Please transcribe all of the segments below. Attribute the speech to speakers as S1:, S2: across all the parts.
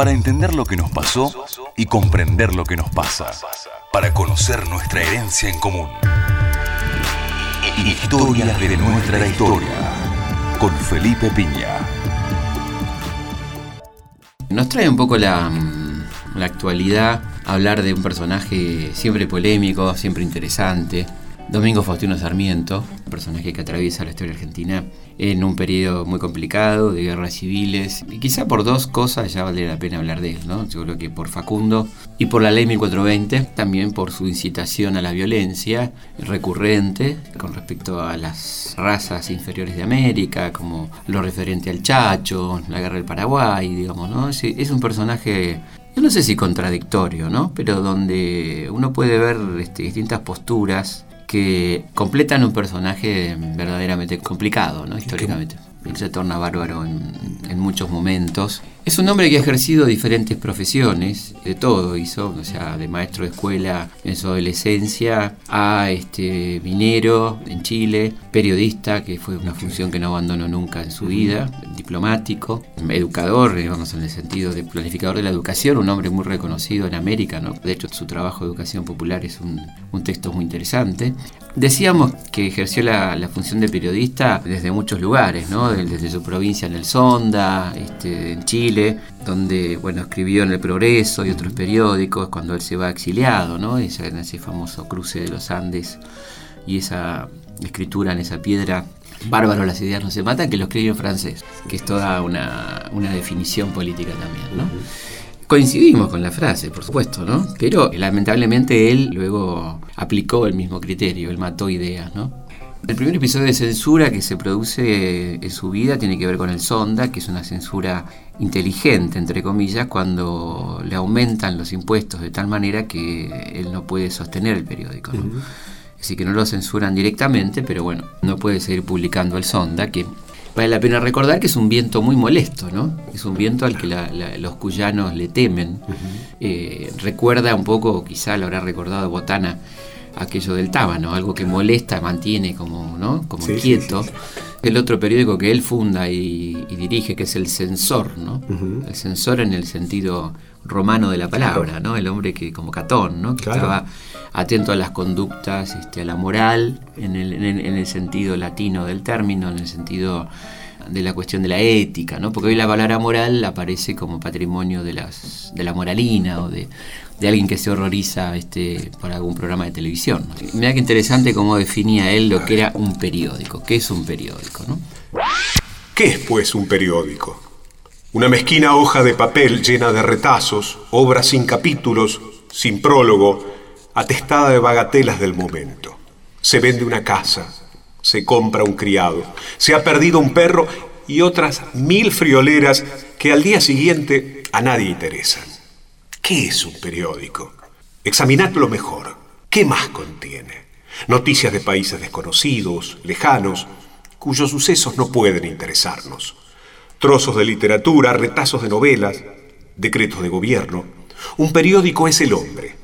S1: para entender lo que nos pasó y comprender lo que nos pasa, para conocer nuestra herencia en común. Historias de nuestra historia, con Felipe Piña.
S2: Nos trae un poco la, mm, la actualidad hablar de un personaje siempre polémico, siempre interesante, Domingo Faustino Sarmiento, un personaje que atraviesa la historia argentina en un periodo muy complicado de guerras civiles. Y quizá por dos cosas ya vale la pena hablar de él, ¿no? Yo creo que por Facundo y por la ley 1420, también por su incitación a la violencia recurrente con respecto a las razas inferiores de América, como lo referente al Chacho, la guerra del Paraguay, digamos, ¿no? Es, un personaje yo no sé si contradictorio, ¿no? Pero donde uno puede ver este, distintas posturas que completan un personaje verdaderamente complicado, ¿no? Históricamente. Él se torna bárbaro en, muchos momentos. Es un hombre que ha ejercido diferentes profesiones, de todo hizo, o sea, de maestro de escuela en su adolescencia, a este minero en Chile, periodista, que fue una función que no abandonó nunca en su vida, diplomático, educador, digamos, en el sentido de planificador de la educación, un hombre muy reconocido en América, ¿no? De hecho, su trabajo de educación popular es un, un texto muy interesante. Decíamos que ejerció la, la, función de periodista desde muchos lugares, ¿no? Desde su provincia en el Sonda, este, en Chile, donde bueno, escribió en El Progreso y otros periódicos cuando él se va exiliado, ¿no? Ese, en ese famoso cruce de los Andes y esa escritura en esa piedra bárbaro las ideas no se matan, que lo escribió en francés, que es toda una, una definición política también, ¿no? Coincidimos con la frase, por supuesto, ¿no? Pero lamentablemente él luego aplicó el mismo criterio, él mató ideas, ¿no? El primer episodio de censura que se produce en su vida tiene que ver con el Sonda, que es una censura inteligente, entre comillas, cuando le aumentan los impuestos de tal manera que él no puede sostener el periódico. ¿no? Así que no lo censuran directamente, pero bueno, no puede seguir publicando el Sonda, que Vale la pena recordar que es un viento muy molesto, ¿no? Es un viento al que los cuyanos le temen. Eh, recuerda un poco, quizá lo habrá recordado Botana, aquello del tábano, algo que molesta, mantiene como, ¿no? como quieto. El otro periódico que él funda y, dirige, que es el Censor, ¿no? El Censor en el sentido romano de la palabra, ¿no? El hombre que, como Catón, ¿no? Que estaba atento a las conductas, este, a la moral, en el, en, el, sentido latino del término, en el sentido de la cuestión de la ética, ¿no? Porque hoy la palabra moral aparece como patrimonio de, las, de la moralina o de, alguien que se horroriza este, por algún programa de televisión. Mira qué interesante cómo definía él lo que era un periódico. ¿Qué es un periódico? ¿no?
S3: ¿Qué es pues un periódico? Una mezquina hoja de papel llena de retazos, obra sin capítulos, sin prólogo, atestada de bagatelas del momento. Se vende una casa, se compra un criado, se ha perdido un perro y otras mil frioleras que al día siguiente a nadie interesan. ¿Qué es un periódico? Examinadlo mejor. ¿Qué más contiene? Noticias de países desconocidos, lejanos, cuyos sucesos no pueden interesarnos. Trozos de literatura, retazos de novelas, decretos de gobierno. Un periódico es el hombre,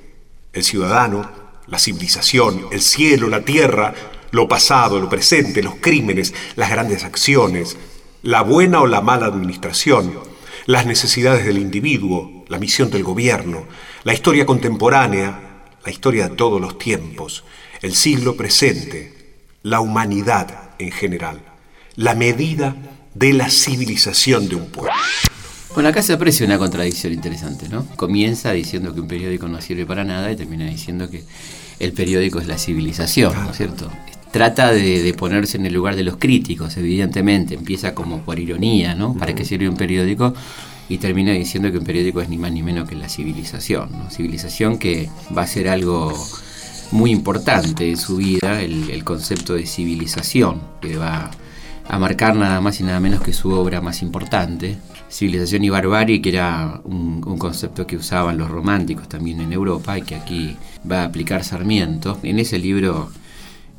S3: el ciudadano, la civilización, el cielo, la tierra, lo pasado, lo presente, los crímenes, las grandes acciones, la buena o la mala administración, las necesidades del individuo, la misión del gobierno, la historia contemporánea, la historia de todos los tiempos, el siglo presente, la humanidad en general, la medida de la civilización de un pueblo.
S2: Bueno, acá se aprecia una contradicción interesante, ¿no? Comienza diciendo que un periódico no sirve para nada y termina diciendo que el periódico es la civilización, ¿no es cierto? Trata de, ponerse en el lugar de los críticos, evidentemente. Empieza como por ironía, ¿no? ¿Para qué sirve un periódico? Y termina diciendo que un periódico es ni más ni menos que la civilización, ¿no? Civilización que va a ser algo muy importante en su vida, el, el concepto de civilización, que va a marcar nada más y nada menos que su obra más importante, Civilización y Barbarie, que era un, concepto que usaban los románticos también en Europa y que aquí va a aplicar Sarmiento, en ese libro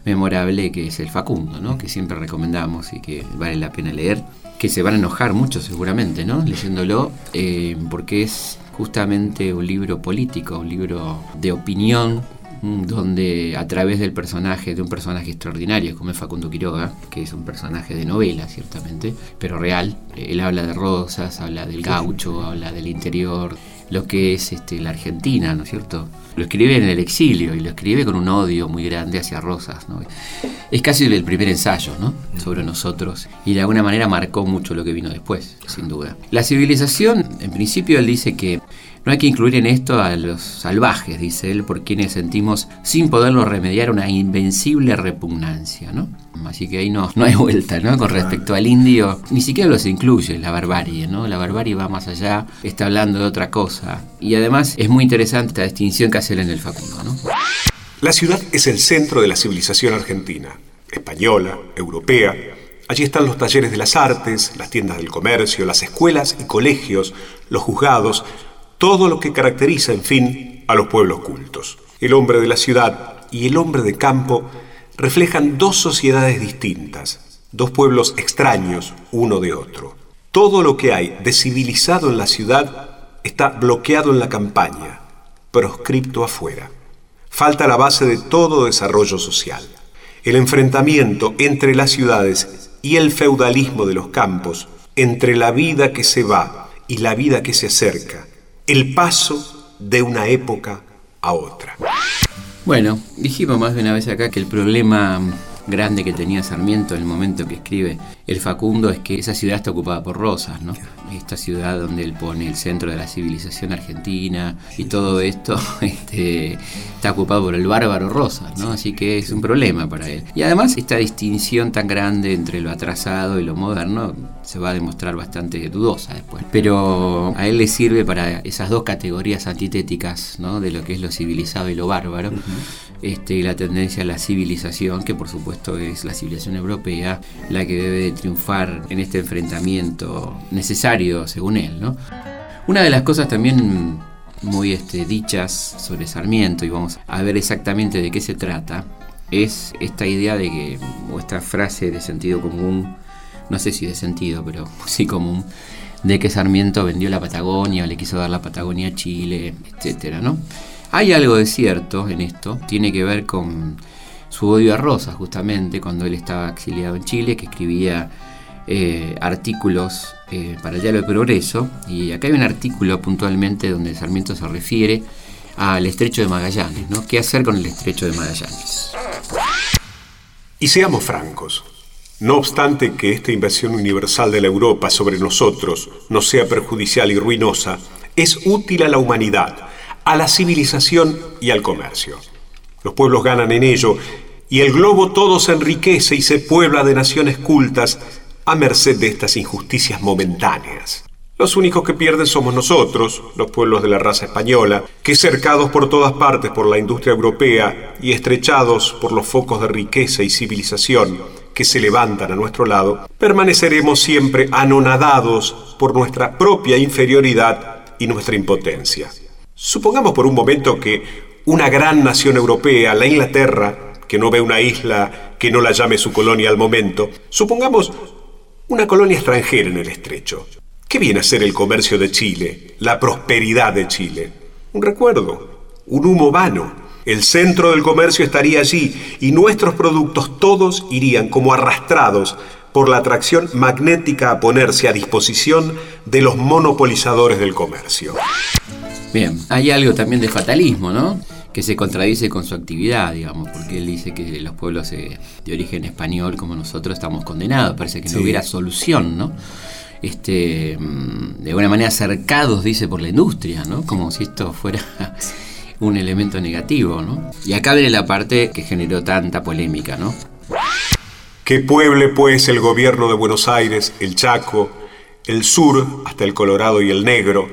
S2: memorable que es el Facundo, ¿no? que siempre recomendamos y que vale la pena leer, que se van a enojar mucho seguramente ¿no? leyéndolo, eh, porque es justamente un libro político, un libro de opinión mm, donde a través del personaje, de un personaje extraordinario como es Facundo Quiroga, que es un personaje de novela, ciertamente, pero real, él habla de rosas, habla del gaucho, habla del interior, lo que es este, la Argentina, ¿no es cierto? Lo escribe en el exilio y lo escribe con un odio muy grande hacia Rosas, ¿no? Es casi el primer ensayo, ¿no? Sobre nosotros y de alguna manera marcó mucho lo que vino después, sin duda. La civilización, en principio él dice que no hay que incluir en esto a los salvajes, dice él, por quienes sentimos sin poderlo remediar una invencible repugnancia, ¿no? Así que ahí no, no hay vuelta, ¿no? Con respecto al indio, ni siquiera los incluye la barbarie, ¿no? La barbarie va más allá, está hablando de otra cosa. Y además es muy interesante esta distinción que hace él en el Facundo, ¿no?
S3: La ciudad es el centro de la civilización argentina, española, europea. Allí están los talleres de las artes, las tiendas del comercio, las escuelas y colegios, los juzgados, todo lo que caracteriza, en fin, a los pueblos cultos. El hombre de la ciudad y el hombre de campo reflejan dos sociedades distintas, dos pueblos extraños uno de otro. Todo lo que hay de civilizado en la ciudad está bloqueado en la campaña, proscripto afuera. Falta la base de todo desarrollo social. El enfrentamiento entre las ciudades y el feudalismo de los campos, entre la vida que se va y la vida que se acerca, el paso de una época a otra.
S2: Bueno, dijimos más de una vez acá que el problema grande que tenía Sarmiento en el momento que escribe El Facundo es que esa ciudad está ocupada por Rosas, ¿no? Esta ciudad donde él pone el centro de la civilización argentina y todo esto este, está ocupado por el bárbaro Rosas, ¿no? Así que es un problema para él. Y además esta distinción tan grande entre lo atrasado y lo moderno se va a demostrar bastante dudosa después. Pero a él le sirve para esas dos categorías antitéticas, ¿no? De lo que es lo civilizado y lo bárbaro. Este, y la tendencia a la civilización, que por supuesto es la civilización europea, la que debe de triunfar en este enfrentamiento necesario, según él. ¿no? Una de las cosas también muy este, dichas sobre Sarmiento, y vamos a ver exactamente de qué se trata, es esta idea de que, o esta frase de sentido común, no sé si de sentido, pero sí común, de que Sarmiento vendió la Patagonia, o le quiso dar la Patagonia a Chile, etcétera, ¿no? Hay algo de cierto en esto, tiene que ver con su odio a Rosa, justamente, cuando él estaba exiliado en Chile, que escribía eh, artículos eh, para el Diario de Progreso, y acá hay un artículo puntualmente donde Sarmiento se refiere al estrecho de Magallanes, ¿no? ¿Qué hacer con el estrecho de Magallanes?
S3: Y seamos francos, no obstante que esta inversión universal de la Europa sobre nosotros no sea perjudicial y ruinosa, es útil a la humanidad a la civilización y al comercio. Los pueblos ganan en ello y el globo todo se enriquece y se puebla de naciones cultas a merced de estas injusticias momentáneas. Los únicos que pierden somos nosotros, los pueblos de la raza española, que cercados por todas partes por la industria europea y estrechados por los focos de riqueza y civilización que se levantan a nuestro lado, permaneceremos siempre anonadados por nuestra propia inferioridad y nuestra impotencia. Supongamos por un momento que una gran nación europea, la Inglaterra, que no ve una isla que no la llame su colonia al momento, supongamos una colonia extranjera en el estrecho. ¿Qué viene a ser el comercio de Chile, la prosperidad de Chile? Un recuerdo, un humo vano. El centro del comercio estaría allí y nuestros productos todos irían como arrastrados por la atracción magnética a ponerse a disposición de los monopolizadores del comercio.
S2: Bien, hay algo también de fatalismo, ¿no? Que se contradice con su actividad, digamos, porque él dice que los pueblos de origen español como nosotros estamos condenados, parece que no hubiera solución, ¿no? Este, mm, de alguna manera cercados, dice, por la industria, ¿no? Como si esto fuera un elemento negativo, ¿no? Y acá viene la parte que generó tanta polémica, ¿no?
S3: Que pueble pues el gobierno de Buenos Aires, el Chaco, el sur hasta el Colorado y el Negro,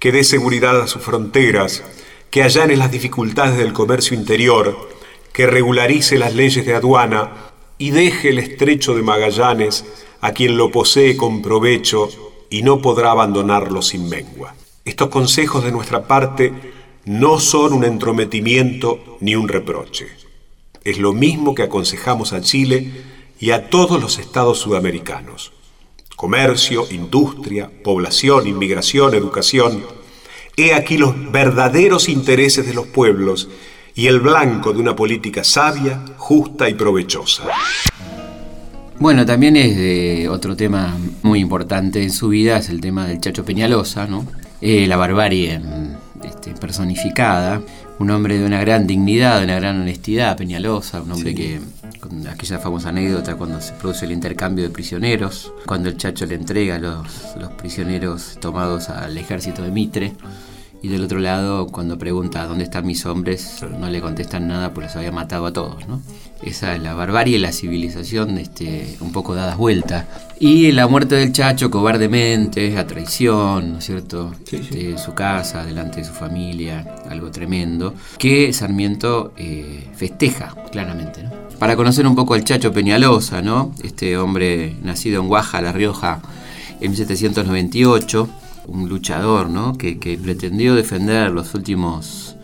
S3: que dé seguridad a sus fronteras, que allane las dificultades del comercio interior, que regularice las leyes de aduana y deje el estrecho de Magallanes a quien lo posee con provecho y no podrá abandonarlo sin mengua. Estos consejos de nuestra parte no son un entrometimiento ni un reproche. Es lo mismo que aconsejamos a Chile y a todos los estados sudamericanos comercio, industria, población, inmigración, educación. He aquí los verdaderos intereses de los pueblos y el blanco de una política sabia, justa y provechosa.
S2: Bueno, también es de otro tema muy importante en su vida, es el tema del Chacho Peñalosa, ¿no? Eh, la barbarie este, personificada, un hombre de una gran dignidad, de una gran honestidad, Peñalosa, un hombre que, con aquella famosa anécdota cuando se produce el intercambio de prisioneros, cuando el Chacho le entrega los, los prisioneros tomados al ejército de Mitre, y del otro lado, cuando pregunta dónde están mis hombres, no le contestan nada porque los había matado a todos. ¿no? Esa es la barbarie la civilización este, un poco dadas vueltas. Y la muerte del Chacho cobardemente, la traición, ¿no es cierto? Este, su casa, delante de su familia, algo tremendo, que Sarmiento eh, festeja claramente. ¿no? Para conocer un poco al Chacho Peñalosa, ¿no? este hombre nacido en Guaja, La Rioja, en 1798 un luchador ¿no? que, pretendió defender los últimos,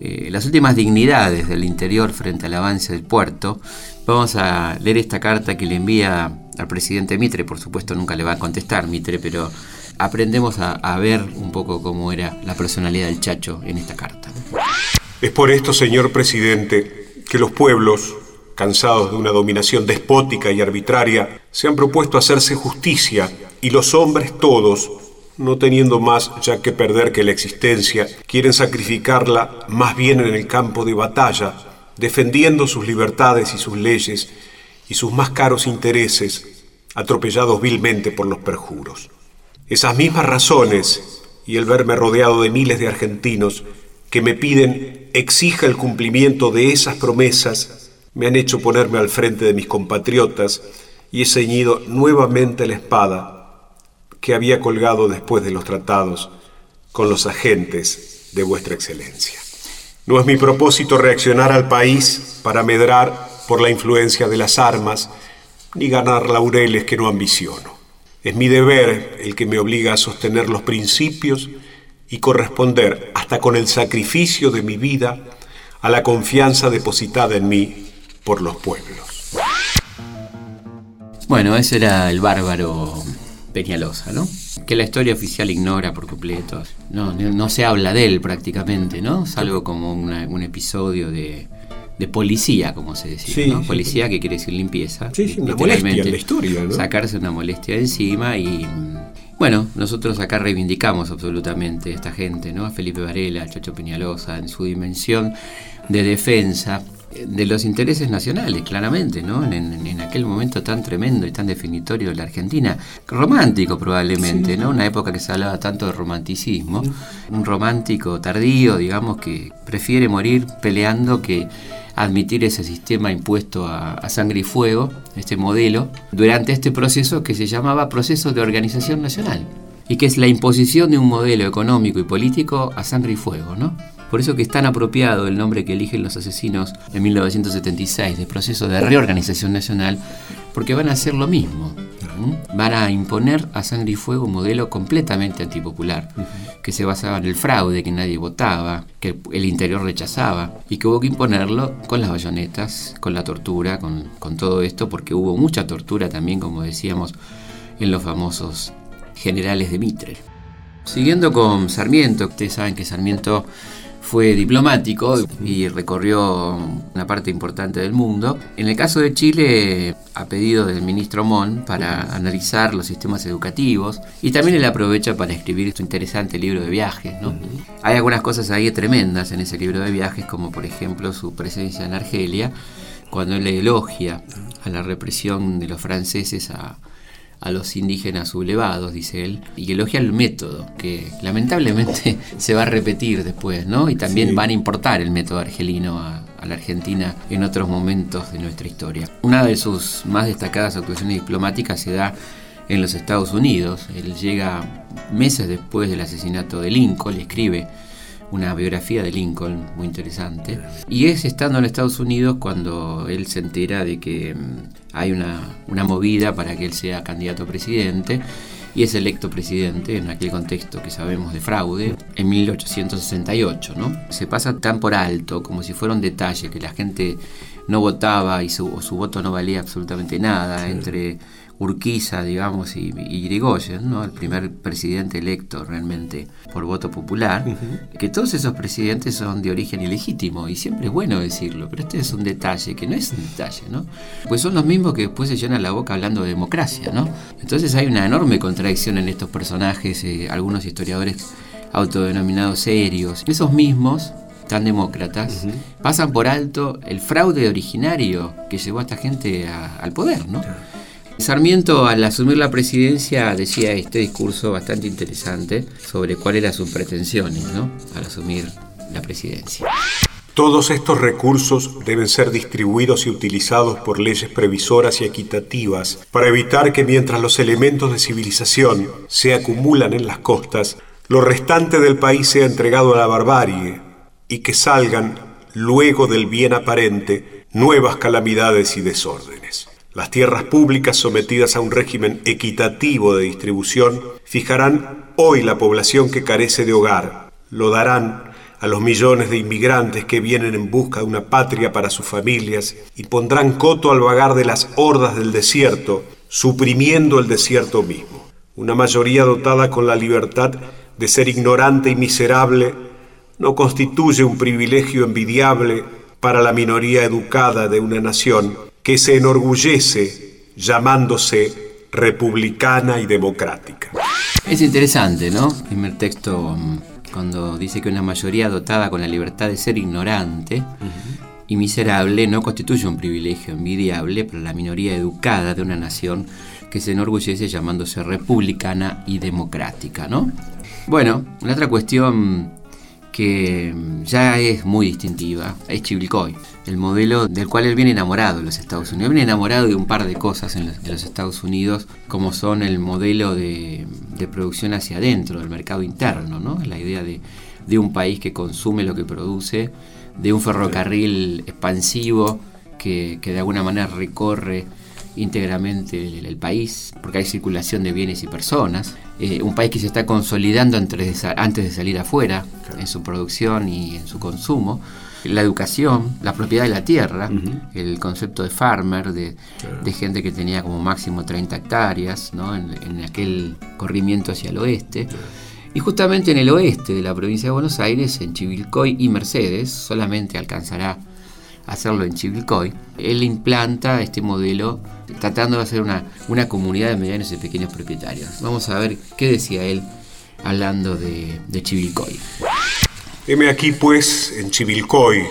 S2: eh, las últimas dignidades del interior frente al avance del puerto. Vamos a leer esta carta que le envía al presidente Mitre, por supuesto nunca le va a contestar Mitre, pero aprendemos a, a ver un poco cómo era la personalidad del Chacho en esta carta.
S3: Es por esto, señor presidente, que los pueblos, cansados de una dominación despótica y arbitraria, se han propuesto hacerse justicia y los hombres todos no teniendo más ya que perder que la existencia, quieren sacrificarla más bien en el campo de batalla, defendiendo sus libertades y sus leyes y sus más caros intereses, atropellados vilmente por los perjuros. Esas mismas razones y el verme rodeado de miles de argentinos que me piden exija el cumplimiento de esas promesas, me han hecho ponerme al frente de mis compatriotas y he ceñido nuevamente la espada que había colgado después de los tratados con los agentes de vuestra excelencia. No es mi propósito reaccionar al país para medrar por la influencia de las armas, ni ganar laureles que no ambiciono. Es mi deber el que me obliga a sostener los principios y corresponder hasta con el sacrificio de mi vida a la confianza depositada en mí por los pueblos.
S2: Bueno, ese era el bárbaro Peñalosa, ¿no? Que la historia oficial ignora por completo. No, no, se habla de él prácticamente, ¿no? Salvo como un episodio de, policía, como se decía, ¿no? Policía que quiere decir limpieza.
S3: Sí, sí, una molestia en la historia, ¿no?
S2: Sacarse una molestia de encima y... Bueno, nosotros acá reivindicamos absolutamente a esta gente, ¿no? A Felipe Varela, a Chacho Peñalosa, en su dimensión de defensa de los intereses nacionales, claramente, ¿no? En, aquel momento tan tremendo y tan definitorio de la Argentina, romántico probablemente, ¿no? Una época que se hablaba tanto de romanticismo, un romántico tardío, digamos, que prefiere morir peleando que admitir ese sistema impuesto a, sangre y fuego, este modelo, durante este proceso que se llamaba proceso de organización nacional y que es la imposición de un modelo económico y político a sangre y fuego, ¿no? Por eso que es tan apropiado el nombre que eligen los asesinos en 1976 de proceso de reorganización nacional, porque van a hacer lo mismo. Van a imponer a sangre y fuego un modelo completamente antipopular, que se basaba en el fraude, que nadie votaba, que el interior rechazaba, y que hubo que imponerlo con las bayonetas, con la tortura, con, con todo esto, porque hubo mucha tortura también, como decíamos, en los famosos generales de Mitre. Siguiendo con Sarmiento, ustedes saben que Sarmiento fue diplomático y recorrió una parte importante del mundo. En el caso de Chile, a pedido del ministro Mon para analizar los sistemas educativos y también él aprovecha para escribir su interesante libro de viajes. Hay algunas cosas ahí tremendas en ese libro de viajes, como por ejemplo su presencia en Argelia, cuando él le elogia a la represión de los franceses a, a los indígenas sublevados, dice él, y elogia el método, que lamentablemente se va a repetir después, ¿no? Y también van a importar el método argelino a, la Argentina en otros momentos de nuestra historia. Una de sus más destacadas actuaciones diplomáticas se da en los Estados Unidos. Él llega meses después del asesinato de Lincoln, le escribe una biografía de Lincoln muy interesante. Y es estando en Estados Unidos cuando él se entera de que mm, hay una, una movida para que él sea candidato a presidente y es electo presidente en aquel contexto que sabemos de fraude en 1868. ¿no? Se pasa tan por alto como si fuera un detalle que la gente no votaba y su, su voto no valía absolutamente nada entre Urquiza, digamos, y, y Irigoyen, ¿no? el primer presidente electo realmente por voto popular, que todos esos presidentes son de origen ilegítimo, y siempre es bueno decirlo, pero este es un detalle, que no es un detalle, ¿no? Pues son los mismos que después se llenan la boca hablando de democracia, ¿no? Entonces hay una enorme contradicción en estos personajes, eh, algunos historiadores autodenominados serios, esos mismos tan demócratas, pasan por alto el fraude originario que llevó a esta gente al poder, ¿no? Sarmiento al asumir la presidencia decía este discurso bastante interesante sobre cuáles eran sus pretensiones, ¿no? Al asumir la presidencia.
S3: Todos estos recursos deben ser distribuidos y utilizados por leyes previsoras y equitativas para evitar que mientras los elementos de civilización se acumulan en las costas, lo restante del país sea entregado a la barbarie y que salgan, luego del bien aparente, nuevas calamidades y desórdenes. Las tierras públicas sometidas a un régimen equitativo de distribución fijarán hoy la población que carece de hogar, lo darán a los millones de inmigrantes que vienen en busca de una patria para sus familias y pondrán coto al vagar de las hordas del desierto, suprimiendo el desierto mismo. Una mayoría dotada con la libertad de ser ignorante y miserable no constituye un privilegio envidiable para la minoría educada de una nación que se enorgullece llamándose republicana y democrática.
S2: Es interesante, ¿no? El primer texto, mm, cuando dice que una mayoría dotada con la libertad de ser ignorante y miserable no constituye un privilegio envidiable para la minoría educada de una nación que se enorgullece llamándose republicana y democrática, ¿no? Bueno, la otra cuestión que ya es muy distintiva, es Chivilcoy, el modelo del cual él viene enamorado en los Estados Unidos. Viene enamorado de un par de cosas en los, Estados Unidos, como son el modelo de, producción hacia adentro, del mercado interno, ¿no? la idea de, un país que consume lo que produce, de un ferrocarril expansivo que, que de alguna manera recorre íntegramente el, país, porque hay circulación de bienes y personas. Eh, un país que se está consolidando antes de, antes de salir afuera en su producción y en su consumo. La educación, la propiedad de la tierra, el concepto de farmer, de, gente que tenía como máximo 30 hectáreas ¿no? en, aquel corrimiento hacia el oeste. Y justamente en el oeste de la provincia de Buenos Aires, en Chivilcoy y Mercedes, solamente alcanzará hacerlo en Chivilcoy, él implanta este modelo tratando de hacer una, una comunidad de medianos y pequeños propietarios. Vamos a ver qué decía él hablando de, de Chivilcoy.
S3: Heme aquí pues en Chivilcoy,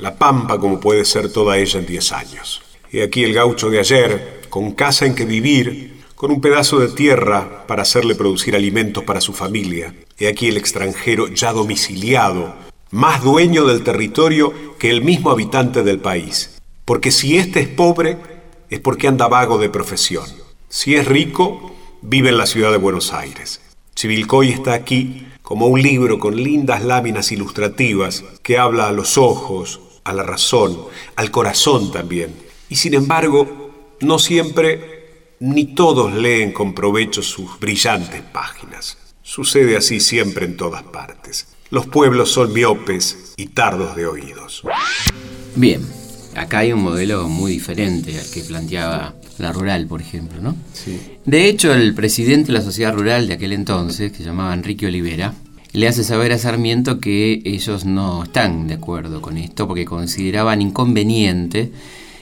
S3: la pampa como puede ser toda ella en 10 años. He aquí el gaucho de ayer, con casa en que vivir, con un pedazo de tierra para hacerle producir alimentos para su familia. He aquí el extranjero ya domiciliado, más dueño del territorio que el mismo habitante del país. Porque si éste es pobre, es porque anda vago de profesión. Si es rico, vive en la ciudad de Buenos Aires. Chivilcoy está aquí como un libro con lindas láminas ilustrativas que habla a los ojos, a la razón, al corazón también. Y sin embargo, no siempre ni todos leen con provecho sus brillantes páginas. Sucede así siempre en todas partes. Los pueblos son miopes y tardos de oídos.
S2: Bien, acá hay un modelo muy diferente al que planteaba la rural, por ejemplo, ¿no? Sí. De hecho, el presidente de la sociedad rural de aquel entonces, que se llamaba Enrique Olivera, le hace saber a Sarmiento que ellos no están de acuerdo con esto porque consideraban inconveniente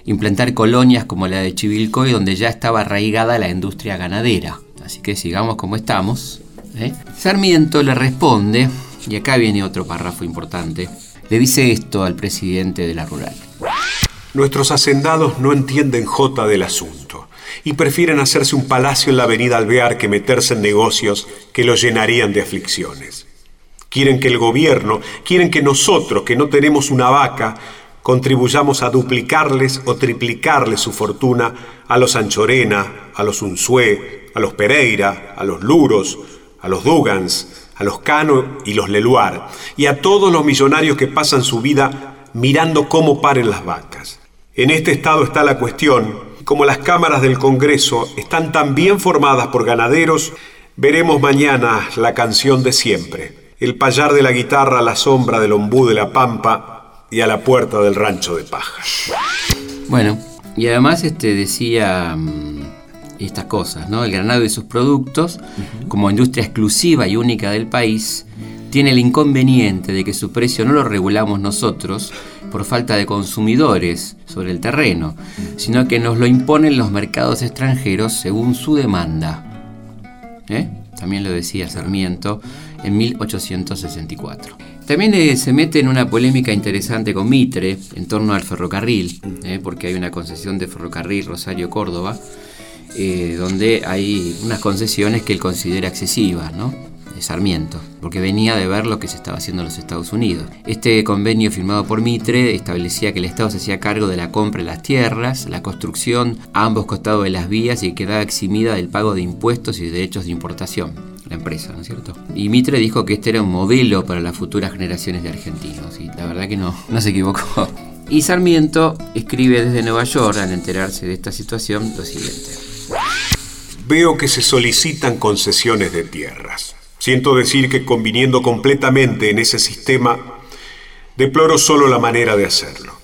S2: implantar colonias como la de Chivilcoy donde ya estaba arraigada la industria ganadera. Así que sigamos como estamos. ¿eh? Sarmiento le responde y acá viene otro párrafo importante. Le dice esto al presidente de la rural.
S3: Nuestros hacendados no entienden jota del asunto y prefieren hacerse un palacio en la avenida Alvear que meterse en negocios que los llenarían de aflicciones. Quieren que el gobierno, quieren que nosotros, que no tenemos una vaca, contribuyamos a duplicarles o triplicarles su fortuna a los Anchorena, a los Unzué, a los Pereira, a los Luros, a los Dugans, a los Cano y los Leluar, y a todos los millonarios que pasan su vida mirando cómo paren las vacas. En este estado está la cuestión, como las cámaras del Congreso están tan bien formadas por ganaderos, veremos mañana la canción de siempre, el payar de la guitarra a la sombra del ombú de la pampa y a la puerta del rancho de paja.
S2: Bueno, y además este decía mm, estas cosas, ¿no? El granado y sus productos, como industria exclusiva y única del país, tiene el inconveniente de que su precio no lo regulamos nosotros por falta de consumidores sobre el terreno, sino que nos lo imponen los mercados extranjeros según su demanda. ¿Eh? También lo decía Sarmiento en 1864. También eh, se mete en una polémica interesante con Mitre en torno al ferrocarril, ¿eh? porque hay una concesión de ferrocarril Rosario-Córdoba, donde hay unas concesiones que él considera excesivas, ¿no? Sarmiento, porque venía de ver lo que se estaba haciendo en los Estados Unidos. Este convenio firmado por Mitre establecía que el Estado se hacía cargo de la compra de las tierras, la construcción a ambos costados de las vías y quedaba eximida del pago de impuestos y derechos de importación la empresa, ¿no es cierto? Y Mitre dijo que este era un modelo para las futuras generaciones de argentinos, y la verdad que no, no se equivocó. Y Sarmiento escribe desde Nueva York, al enterarse de esta situación, lo siguiente.
S3: Veo que se solicitan concesiones de tierras. Siento decir que conviniendo completamente en ese sistema, deploro solo la manera de hacerlo.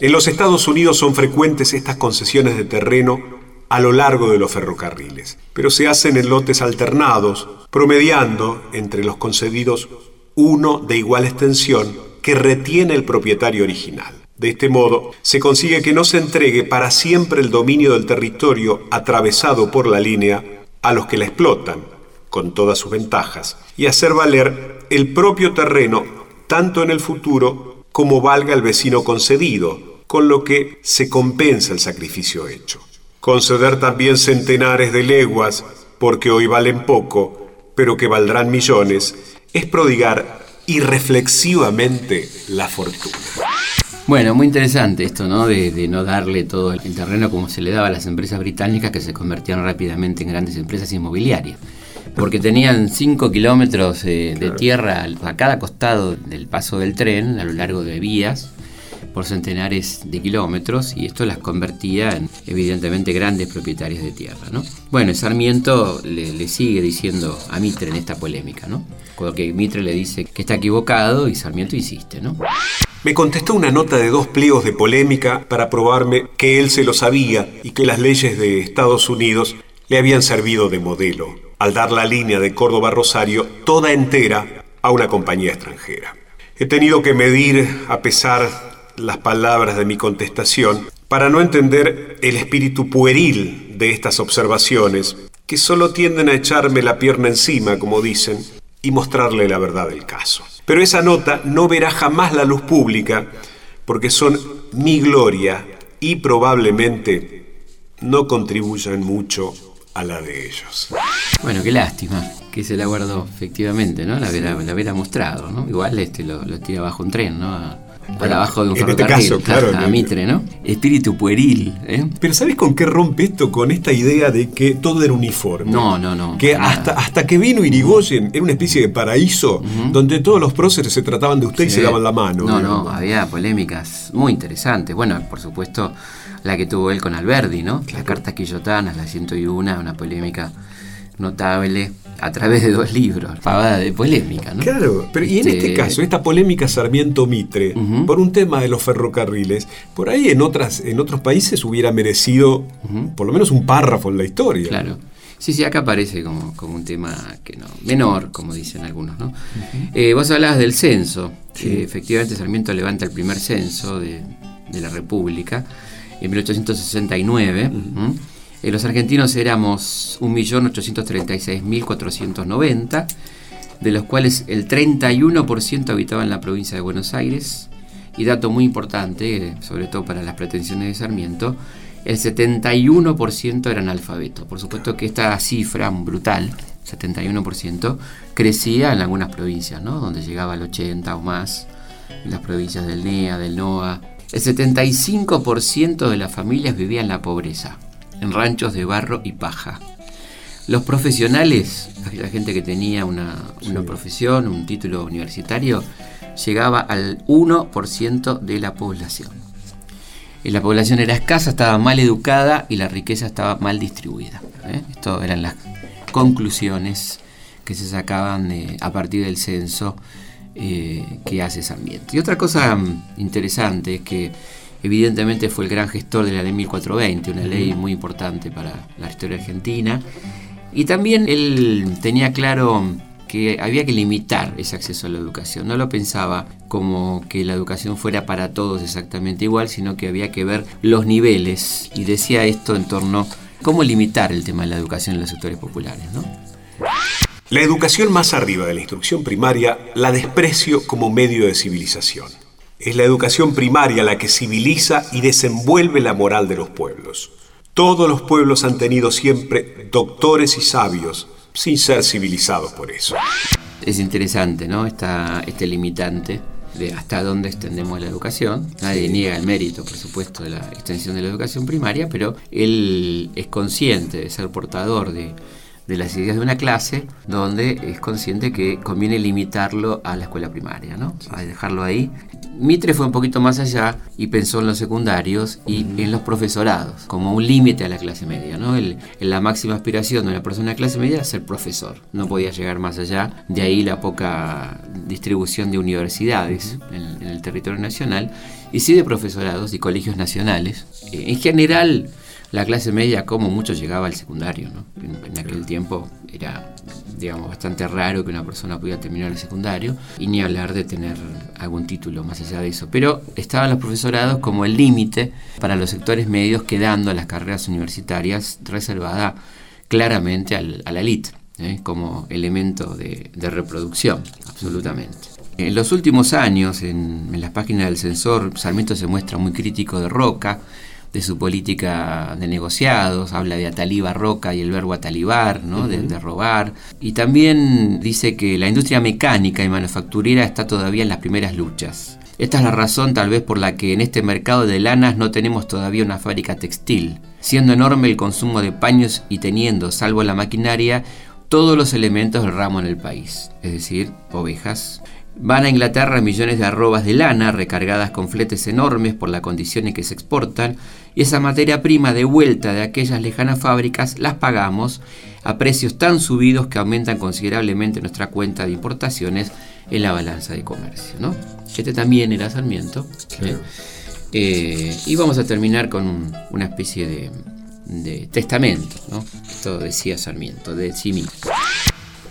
S3: En los Estados Unidos son frecuentes estas concesiones de terreno a lo largo de los ferrocarriles, pero se hacen en lotes alternados, promediando entre los concedidos uno de igual extensión que retiene el propietario original. De este modo, se consigue que no se entregue para siempre el dominio del territorio atravesado por la línea a los que la explotan, con todas sus ventajas, y hacer valer el propio terreno tanto en el futuro como valga el vecino concedido, con lo que se compensa el sacrificio hecho. Conceder también centenares de leguas, porque hoy valen poco, pero que valdrán millones, es prodigar irreflexivamente la fortuna.
S2: Bueno, muy interesante esto, ¿no? De, no darle todo el terreno como se le daba a las empresas británicas que se convertían rápidamente en grandes empresas inmobiliarias porque tenían 5 kilómetros eh, de tierra a cada costado del paso del tren, a lo largo de vías, por centenares de kilómetros, y esto las convertía en evidentemente grandes propietarios de tierra. ¿no? Bueno, Sarmiento le, sigue diciendo a Mitre en esta polémica, ¿no? Cuando que Mitre le dice que está equivocado y Sarmiento insiste, ¿no?
S3: Me contestó una nota de dos pliegos de polémica para probarme que él se lo sabía y que las leyes de Estados Unidos le habían servido de modelo al dar la línea de Córdoba Rosario toda entera a una compañía extranjera. He tenido que medir, a pesar las palabras de mi contestación, para no entender el espíritu pueril de estas observaciones, que solo tienden a echarme la pierna encima, como dicen, y mostrarle la verdad del caso. Pero esa nota no verá jamás la luz pública, porque son mi gloria y probablemente no contribuyan mucho a la de ellos.
S2: Bueno, qué lástima que se la guardó, efectivamente, ¿no? La hubiera, mostrado, ¿no? Igual este lo, tira bajo un tren, ¿no? Para abajo de un
S3: en este caso, claro,
S2: a, Mitre, ¿no? Espíritu pueril, ¿eh?
S3: Pero ¿sabes con qué rompe esto? Con esta idea de que todo era uniforme.
S2: No, no, no.
S3: Que hasta, hasta que vino Irigoyen era una especie de paraíso donde todos los próceres se trataban de usted y se daban la mano.
S2: No, no, había polémicas muy interesantes. Bueno, por supuesto, la que tuvo él con Alberdi, ¿no? Las cartas quillotanas, la 101, una polémica notable a través de dos libros, pavada de polémica, ¿no?
S3: Claro, pero y en este, este caso, esta polémica Sarmiento-Mitre, por un tema de los ferrocarriles, por ahí en, otras, en otros países hubiera merecido por lo menos un párrafo en la historia.
S2: Claro. Sí, sí, acá aparece como, como un tema que no, menor, como dicen algunos, ¿no? Eh, vos hablabas del censo. efectivamente, Sarmiento levanta el primer censo de, de la República en 1869. Eh, los argentinos éramos 1.836.490, de los cuales el 31% habitaba en la provincia de Buenos Aires. Y dato muy importante, sobre todo para las pretensiones de Sarmiento, el 71% eran alfabetos. Por supuesto que esta cifra brutal, 71%, crecía en algunas provincias, ¿no? donde llegaba al 80 o más, en las provincias del NEA, del NOA, el 75% de las familias vivían en la pobreza, en ranchos de barro y paja. Los profesionales, la gente que tenía una, profesión, un título universitario, llegaba al 1% de la población. La población era escasa, estaba mal educada y la riqueza estaba mal distribuida. ¿eh? Estas eran las conclusiones que se sacaban a partir del censo eh, que hace Sarmiento. Y otra cosa mm, interesante es que evidentemente fue el gran gestor de la ley 1420, una ley muy importante para la historia argentina. Y también él tenía claro que había que limitar ese acceso a la educación. No lo pensaba como que la educación fuera para todos exactamente igual, sino que había que ver los niveles. Y decía esto en torno a cómo limitar el tema de la educación en los sectores populares. ¿no?
S3: La educación más arriba de la instrucción primaria la desprecio como medio de civilización. Es la educación primaria la que civiliza y desenvuelve la moral de los pueblos. Todos los pueblos han tenido siempre doctores y sabios sin ser civilizados por eso.
S2: Es interesante, ¿no? Esta, este limitante de hasta dónde extendemos la educación. Nadie niega el mérito, por supuesto, de la extensión de la educación primaria, pero él es consciente de ser portador de de las ideas de una clase donde es consciente que conviene limitarlo a la escuela primaria, ¿no? A dejarlo ahí. Mitre fue un poquito más allá y pensó en los secundarios y en los profesorados, como un límite a la clase media, ¿no? El, la máxima aspiración de una persona de clase media era ser profesor, no podía llegar más allá, de ahí la poca distribución de universidades en, en el territorio nacional y sí de profesorados y colegios nacionales. En general, la clase media, como mucho, llegaba al secundario. ¿no? En, aquel tiempo era, digamos, bastante raro que una persona pudiera terminar el secundario y ni hablar de tener algún título más allá de eso. Pero estaban los profesorados como el límite para los sectores medios, quedando las carreras universitarias reservadas claramente al, a la élite. ¿eh? como elemento de, reproducción, absolutamente. En los últimos años, en, en las páginas del censor, Sarmiento se muestra muy crítico de Roca, de su política de negociados, habla de ataliba roca y el verbo atalibar, ¿no? de, robar. Y también dice que la industria mecánica y manufacturera está todavía en las primeras luchas. Esta es la razón tal vez por la que en este mercado de lanas no tenemos todavía una fábrica textil, siendo enorme el consumo de paños y teniendo, salvo la maquinaria, todos los elementos del ramo en el país, es decir, ovejas, Van a Inglaterra millones de arrobas de lana recargadas con fletes enormes por la condición en que se exportan y esa materia prima de vuelta de aquellas lejanas fábricas las pagamos a precios tan subidos que aumentan considerablemente nuestra cuenta de importaciones en la balanza de comercio. ¿no? Este también era Sarmiento. Eh, y vamos a terminar con una especie de, testamento. ¿no? Esto decía Sarmiento, de sí mismo.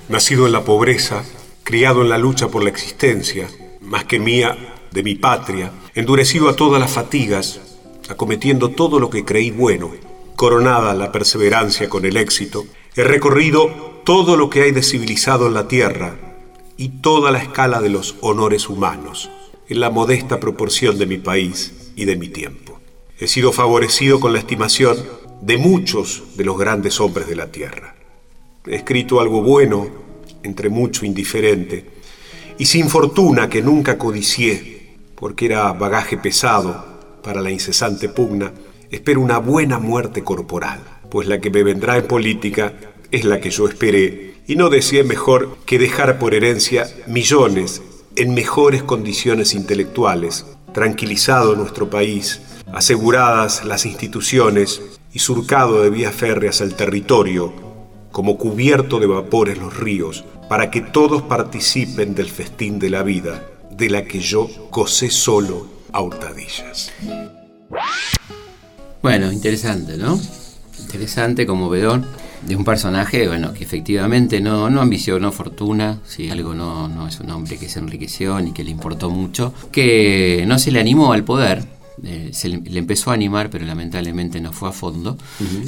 S3: Nacido en la pobreza, criado en la lucha por la existencia, más que mía, de mi patria, endurecido a todas las fatigas, acometiendo todo lo que creí bueno, coronada la perseverancia con el éxito, he recorrido todo lo que hay de civilizado en la tierra y toda la escala de los honores humanos, en la modesta proporción de mi país y de mi tiempo. He sido favorecido con la estimación de muchos de los grandes hombres de la tierra. He escrito algo bueno entre mucho indiferente, y sin fortuna que nunca codicié, porque era bagaje pesado para la incesante pugna, espero una buena muerte corporal, pues la que me vendrá en política es la que yo esperé, y no deseé mejor que dejar por herencia millones en mejores condiciones intelectuales, tranquilizado nuestro país, aseguradas las instituciones y surcado de vías férreas el territorio como cubierto de vapores los ríos, para que todos participen del festín de la vida, de la que yo gocé solo a hurtadillas.
S2: Bueno, interesante, ¿no? Interesante, conmovedor, de un personaje, bueno, que efectivamente no, no ambicionó fortuna, si algo no, no es un hombre que se enriqueció ni que le importó mucho, que no se le animó al poder, eh, se le, empezó a animar, pero lamentablemente no fue a fondo,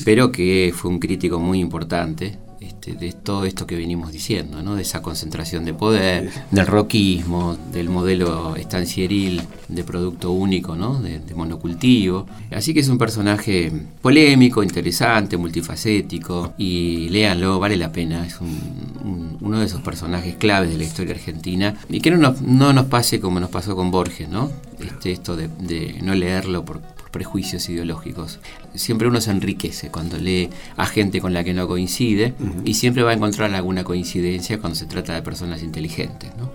S2: pero que fue un crítico muy importante este, de todo esto que venimos diciendo, ¿no? de esa concentración de poder, del roquismo, del modelo estancieril de producto único, ¿no? de, monocultivo. Así que es un personaje polémico, interesante, multifacético y léanlo, vale la pena. Es uno de esos personajes claves de la historia argentina y que no nos, no nos pase como nos pasó con Borges, ¿no? Este, esto de, de no leerlo por, prejuicios ideológicos. Siempre uno se enriquece cuando lee a gente con la que no coincide y siempre va a encontrar alguna coincidencia cuando se trata de personas inteligentes. ¿no?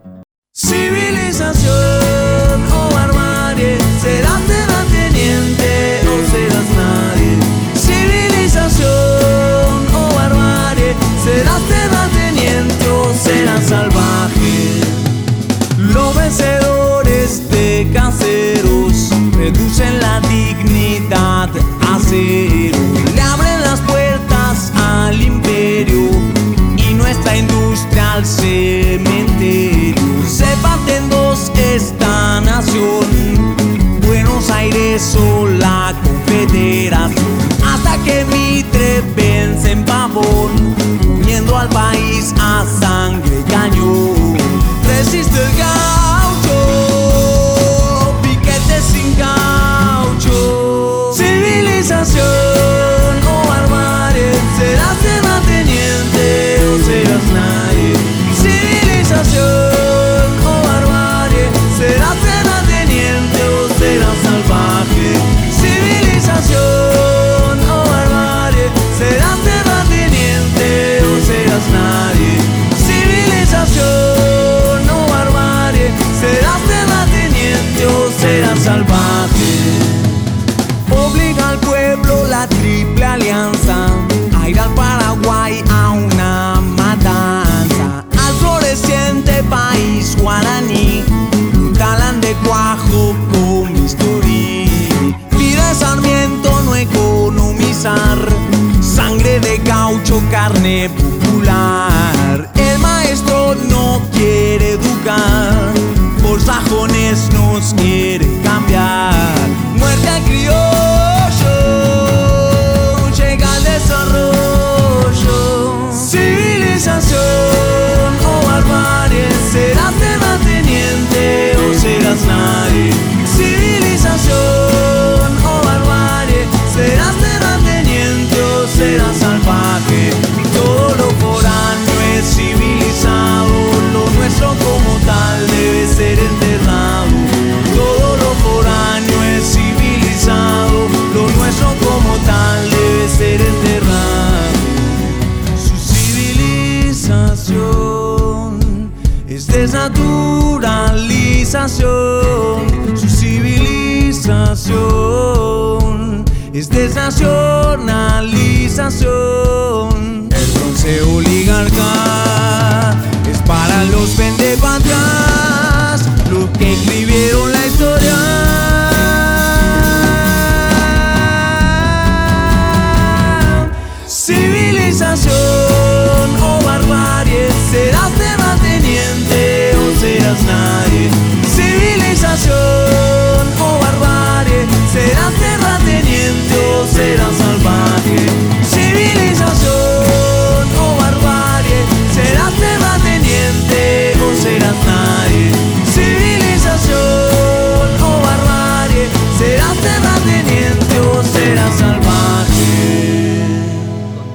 S4: Civilización o barbarie, serás terrateniente o serás nadie. Civilización o barbarie, serás terrateniente o serás salvaje. desnaturalización, su civilización es desnacionalización. El bronce oligarca es para los vendepatrias, los que escribieron la historia.